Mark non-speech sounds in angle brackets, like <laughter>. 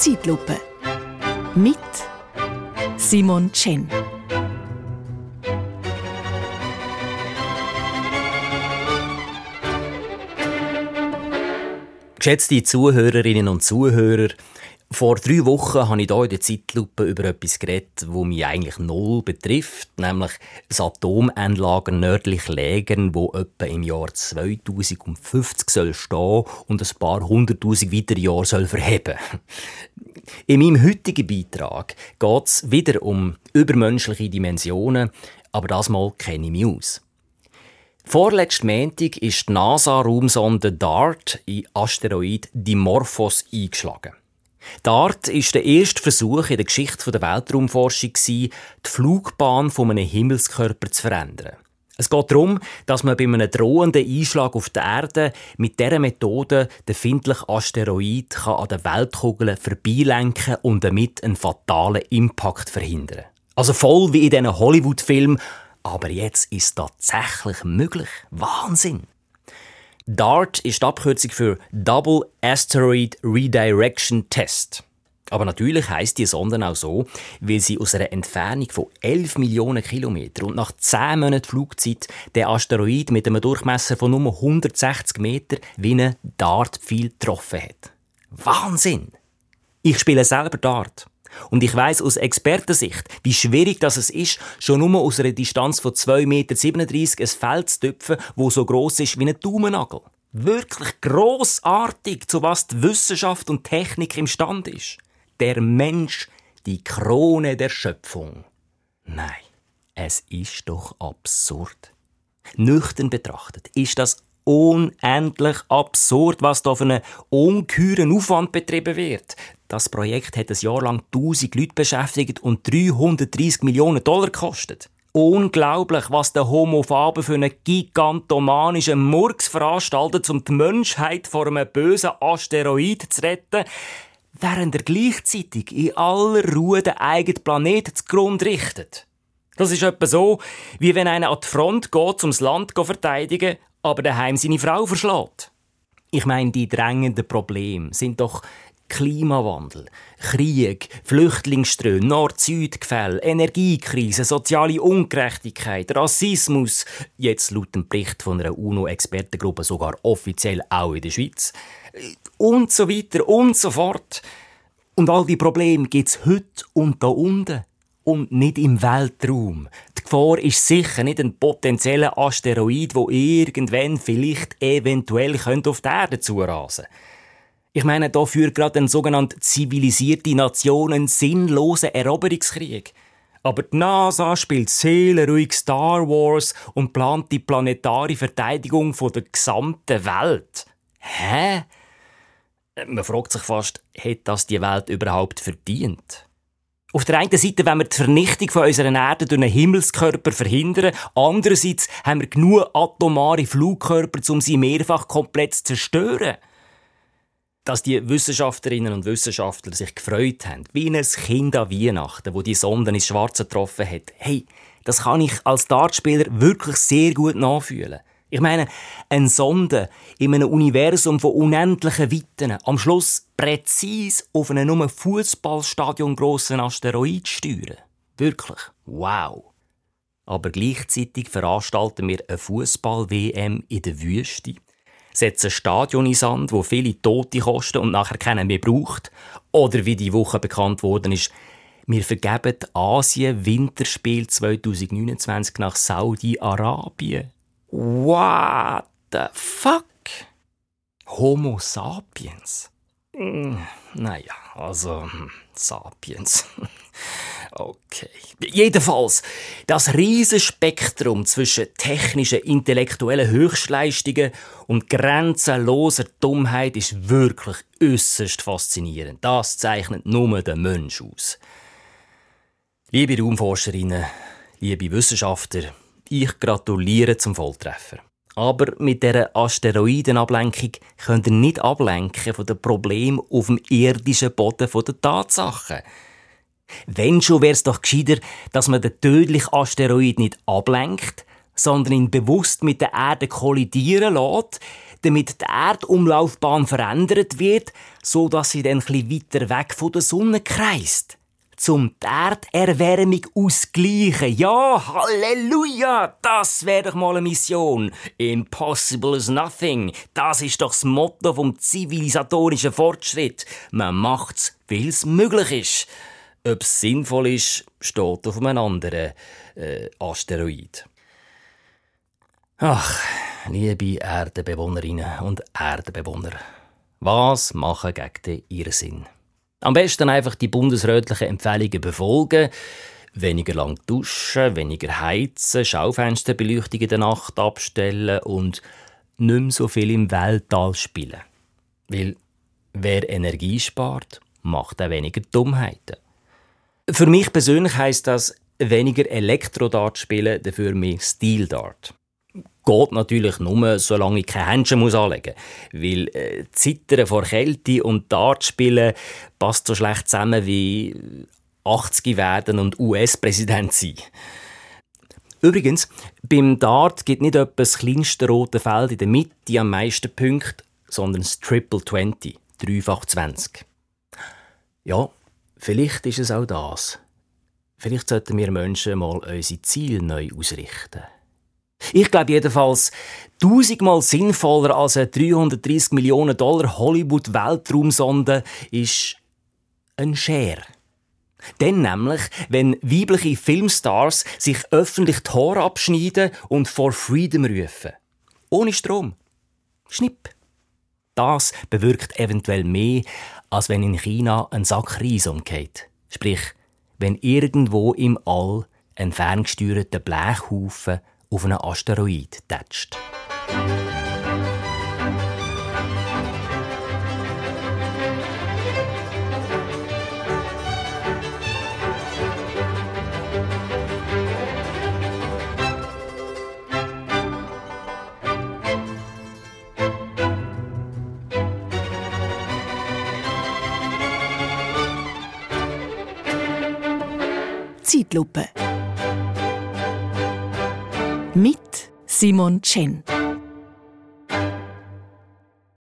Zeitlupe. Mit Simon Chen. Geschätzte Zuhörerinnen und Zuhörer, vor drei Wochen habe ich hier in der Zeitlupe über etwas geredet, das mich eigentlich null betrifft, nämlich das Atomanlagen nördlich Lägern, wo etwa im Jahr 2050 soll stehen und ein paar hunderttausend weitere Jahre soll verheben. In meinem heutigen Beitrag geht es wieder um übermenschliche Dimensionen, aber das Mal kenne ich mich aus. Vorletzten Montag ist die NASA-Raumsonde DART in Asteroid Dimorphos eingeschlagen. DART ist der erste Versuch in der Geschichte der Weltraumforschung, die Flugbahn von einem Himmelskörper zu verändern. Es geht darum, dass man bei einem drohenden Einschlag auf der Erde mit dieser Methode den findlichen Asteroid an der Weltkugel vorbeilenken und damit einen fatalen Impact verhindern. Also voll wie in diesen Hollywood-Filmen, aber jetzt ist es tatsächlich möglich. Wahnsinn! DART ist die Abkürzung für Double Asteroid Redirection Test. Aber natürlich heißt die Sonde auch so, weil sie aus einer Entfernung von 11 Millionen Kilometern und nach 10 Monaten Flugzeit den Asteroid mit einem Durchmesser von nur 160 Metern wie einen Dartpfeil getroffen hat. Wahnsinn! Ich spiele selber Dart. Und ich weiß aus Expertensicht, wie schwierig das es ist, schon nur aus einer Distanz von 2,37 Meter ein Feld zu töpfen, wo so groß ist wie ein Daumennagel. Wirklich großartig, zu was die Wissenschaft und Technik imstande ist. Der Mensch, die Krone der Schöpfung. Nein, es ist doch absurd. Nüchtern betrachtet ist das unendlich absurd, was da für einen ungeheuren Aufwand betrieben wird. Das Projekt hat ein Jahr lang 1000 Leute beschäftigt und 330 Millionen Dollar gekostet. Unglaublich, was der Homo Faber für einen gigantomanischen Murks veranstaltet, um die Menschheit vor einem bösen Asteroid zu retten, während er gleichzeitig in aller Ruhe den eigenen Planeten zugrunde richtet. Das ist etwa so, wie wenn einer an die Front geht, um das Land zu verteidigen, aber daheim seine Frau verschlägt. Ich meine, die drängenden Probleme sind doch Klimawandel, Krieg, Flüchtlingsströme, Nord-Süd-Gefälle, Energiekrise, soziale Ungerechtigkeit, Rassismus, jetzt laut dem Bericht von einer UNO-Expertengruppe sogar offiziell auch in der Schweiz, und so weiter und so fort. Und all die Probleme gibt's heute und da unten und nicht im Weltraum. Die Gefahr ist sicher nicht ein potenzieller Asteroid, wo irgendwann vielleicht eventuell auf die Erde zurasen könnte. Ich meine, da führt gerade ein sogenannte zivilisierte Nation einen sinnlosen Eroberungskrieg. Aber die NASA spielt seelenruhig Star Wars und plant die planetare Verteidigung von der gesamten Welt. Hä? Man fragt sich fast, hat das die Welt überhaupt verdient? Auf der einen Seite wenn wir die Vernichtung von unserer Erde durch einen Himmelskörper verhindern. Andererseits haben wir genug atomare Flugkörper, um sie mehrfach komplett zu zerstören dass die Wissenschaftlerinnen und Wissenschaftler sich gefreut haben, wie ein Kind an Weihnachten, wo die Sonde ins Schwarze getroffen hat. Hey, das kann ich als Dartspieler wirklich sehr gut nachfühlen. Ich meine, eine Sonde in einem Universum von unendlichen Weiten am Schluss präzise auf einen nur Fußballstadion grossen Asteroid steuern. Wirklich, wow. Aber gleichzeitig veranstalten wir eine Fußball-WM in der Wüste setzen Stadion in Sand, wo viele Tote kosten und nachher keinen mehr braucht. Oder wie die Woche bekannt worden ist, wir vergeben Asien Winterspiel 2029 nach Saudi-Arabien. What the fuck? Homo sapiens? Hm, naja, also hm, Sapiens. <laughs> Okay. Jedenfalls, das Riesenspektrum zwischen technischen, intellektuellen Höchstleistungen und grenzenloser Dummheit ist wirklich äußerst faszinierend. Das zeichnet nur der Mensch aus. Liebe Raumforscherinnen, liebe Wissenschaftler, ich gratuliere zum Volltreffer. Aber mit dieser Asteroidenablenkung könnt ihr nicht ablenken von den Problemen auf dem irdischen Boden der Tatsachen. Wenn schon wäre es doch gescheiter, dass man den tödlichen Asteroid nicht ablenkt, sondern ihn bewusst mit der Erde kollidieren lässt, damit die Erdumlaufbahn verändert wird, so dass sie dann bisschen weiter weg von der Sonne kreist. Zum die Erderwärmung ausgleichen. Ja, Halleluja! Das wäre doch mal eine Mission. Impossible is nothing. Das ist doch das Motto vom zivilisatorischen Fortschritt. Man macht's, weil es möglich ist. Ob es sinnvoll ist, steht auf einem anderen äh, Asteroid. Ach, liebe Erdenbewohnerinnen und Erdenbewohner, was machen gegen den Irrsinn? Am besten einfach die bundesrätlichen Empfehlungen befolgen, weniger lang duschen, weniger heizen, Schaufensterbeleuchtung in der Nacht abstellen und nicht mehr so viel im Weltall spielen. Weil wer Energie spart, macht auch weniger Dummheiten. Für mich persönlich heißt das weniger Elektrodart spielen, dafür mehr Stil-Dart. Geht natürlich nur, solange ich keine Händchen muss anlegen muss. Weil äh, Zittern vor Kälte und Dart spielen passt so schlecht zusammen wie 80 werden und US-Präsident sein. Übrigens, beim Dart gibt nicht etwa das kleinste rote Feld in der Mitte am meisten Punkte, sondern das Triple 20, dreifach 20. Ja, vielleicht ist es auch das. Vielleicht sollten wir Menschen mal unsere Ziele neu ausrichten. Ich glaube jedenfalls, tausendmal sinnvoller als eine 330 Millionen Dollar Hollywood-Weltraumsonde ist ein Share. Denn nämlich, wenn weibliche Filmstars sich öffentlich die Haare abschneiden und for Freedom rufen. Ohne Strom. Schnipp. Das bewirkt eventuell mehr, als wenn in China ein Sack Reis umgeht. Sprich, wenn irgendwo im All ein ferngesteuerter Blechhaufen auf einen Asteroid tätscht. Zeitlupe mit Simon Chen.